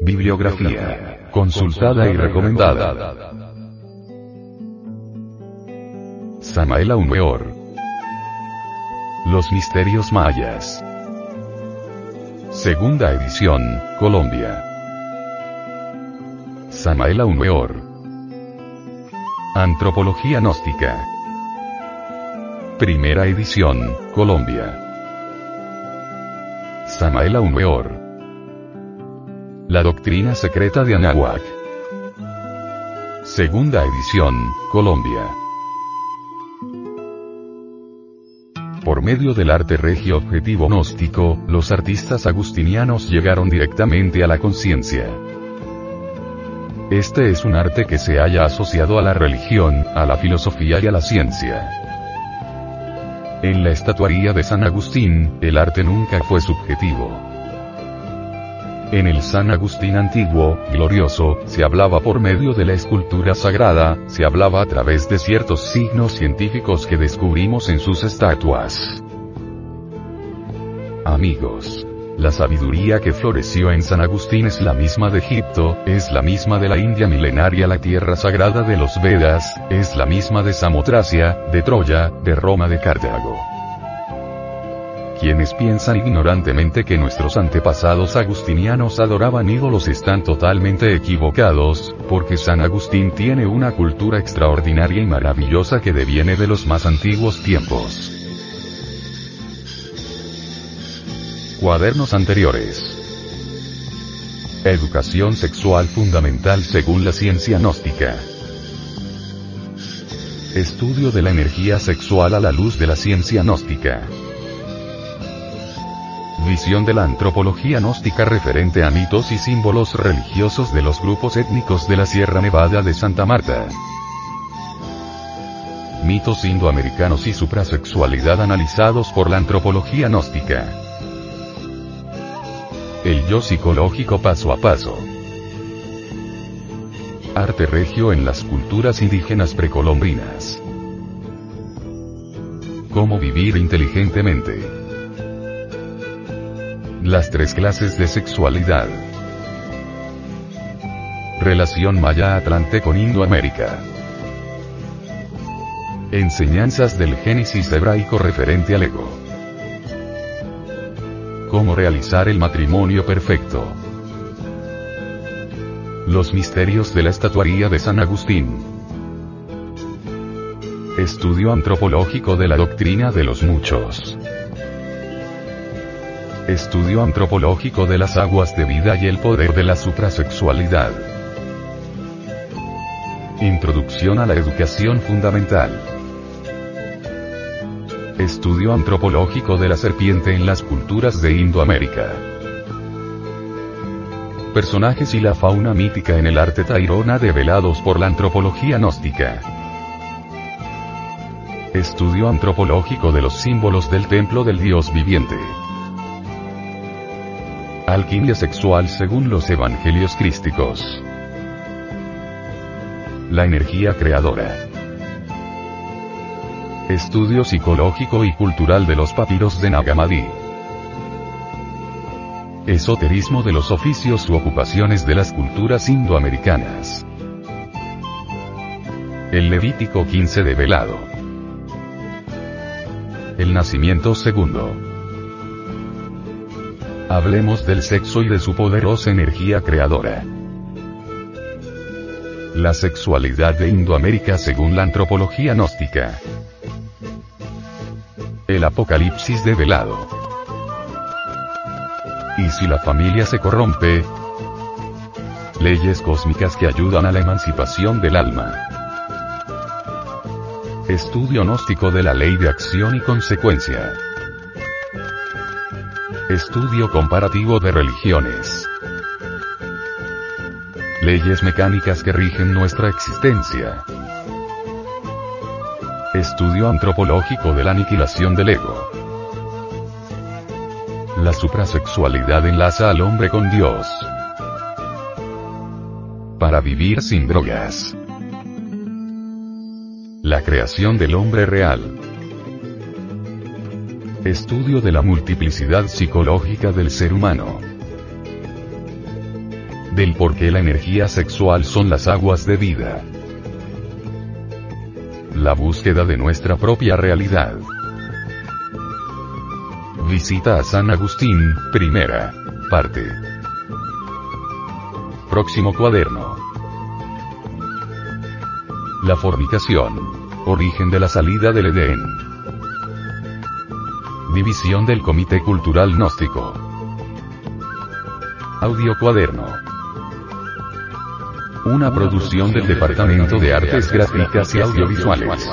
Bibliografía. Consultada y recomendada. Samael Aumeor. Los misterios mayas. Segunda edición, Colombia. Samael Aumeor. Antropología gnóstica. Primera edición, Colombia. Samael Aumeor. La doctrina secreta de Anahuac. Segunda edición, Colombia. Por medio del arte regio objetivo gnóstico, los artistas agustinianos llegaron directamente a la conciencia. Este es un arte que se haya asociado a la religión, a la filosofía y a la ciencia. En la estatuaría de San Agustín, el arte nunca fue subjetivo. En el San Agustín antiguo, glorioso, se hablaba por medio de la escultura sagrada, se hablaba a través de ciertos signos científicos que descubrimos en sus estatuas. Amigos. La sabiduría que floreció en San Agustín es la misma de Egipto, es la misma de la India milenaria, la tierra sagrada de los Vedas, es la misma de Samotracia, de Troya, de Roma, de Cartago. Quienes piensan ignorantemente que nuestros antepasados agustinianos adoraban ídolos están totalmente equivocados, porque San Agustín tiene una cultura extraordinaria y maravillosa que deviene de los más antiguos tiempos. Cuadernos anteriores. Educación sexual fundamental según la ciencia gnóstica. Estudio de la energía sexual a la luz de la ciencia gnóstica. De la antropología gnóstica referente a mitos y símbolos religiosos de los grupos étnicos de la Sierra Nevada de Santa Marta. Mitos indoamericanos y suprasexualidad analizados por la antropología gnóstica. El yo psicológico paso a paso. Arte regio en las culturas indígenas precolombinas. Cómo vivir inteligentemente. Las tres clases de sexualidad. Relación Maya-Atlante con Indoamérica. Enseñanzas del Génesis hebraico referente al ego. Cómo realizar el matrimonio perfecto. Los misterios de la estatuaría de San Agustín. Estudio antropológico de la doctrina de los muchos. Estudio antropológico de las aguas de vida y el poder de la suprasexualidad. Introducción a la educación fundamental. Estudio antropológico de la serpiente en las culturas de Indoamérica. Personajes y la fauna mítica en el arte tairona develados por la antropología gnóstica. Estudio antropológico de los símbolos del templo del dios viviente. Alquimia sexual según los evangelios crísticos. La energía creadora. Estudio psicológico y cultural de los papiros de Nagamadi. Esoterismo de los oficios u ocupaciones de las culturas indoamericanas. El Levítico 15 de Velado. El nacimiento segundo. Hablemos del sexo y de su poderosa energía creadora. La sexualidad de Indoamérica según la antropología gnóstica. El apocalipsis de velado. ¿Y si la familia se corrompe? Leyes cósmicas que ayudan a la emancipación del alma. Estudio gnóstico de la ley de acción y consecuencia. Estudio comparativo de religiones. Leyes mecánicas que rigen nuestra existencia. Estudio antropológico de la aniquilación del ego. La suprasexualidad enlaza al hombre con Dios. Para vivir sin drogas. La creación del hombre real. Estudio de la multiplicidad psicológica del ser humano. del por qué la energía sexual son las aguas de vida. La búsqueda de nuestra propia realidad. Visita a San Agustín, primera parte. Próximo cuaderno. La fornicación. Origen de la salida del Edén. División del Comité Cultural Gnóstico. Audio cuaderno. Una producción del Departamento de Artes Gráficas y Audiovisuales.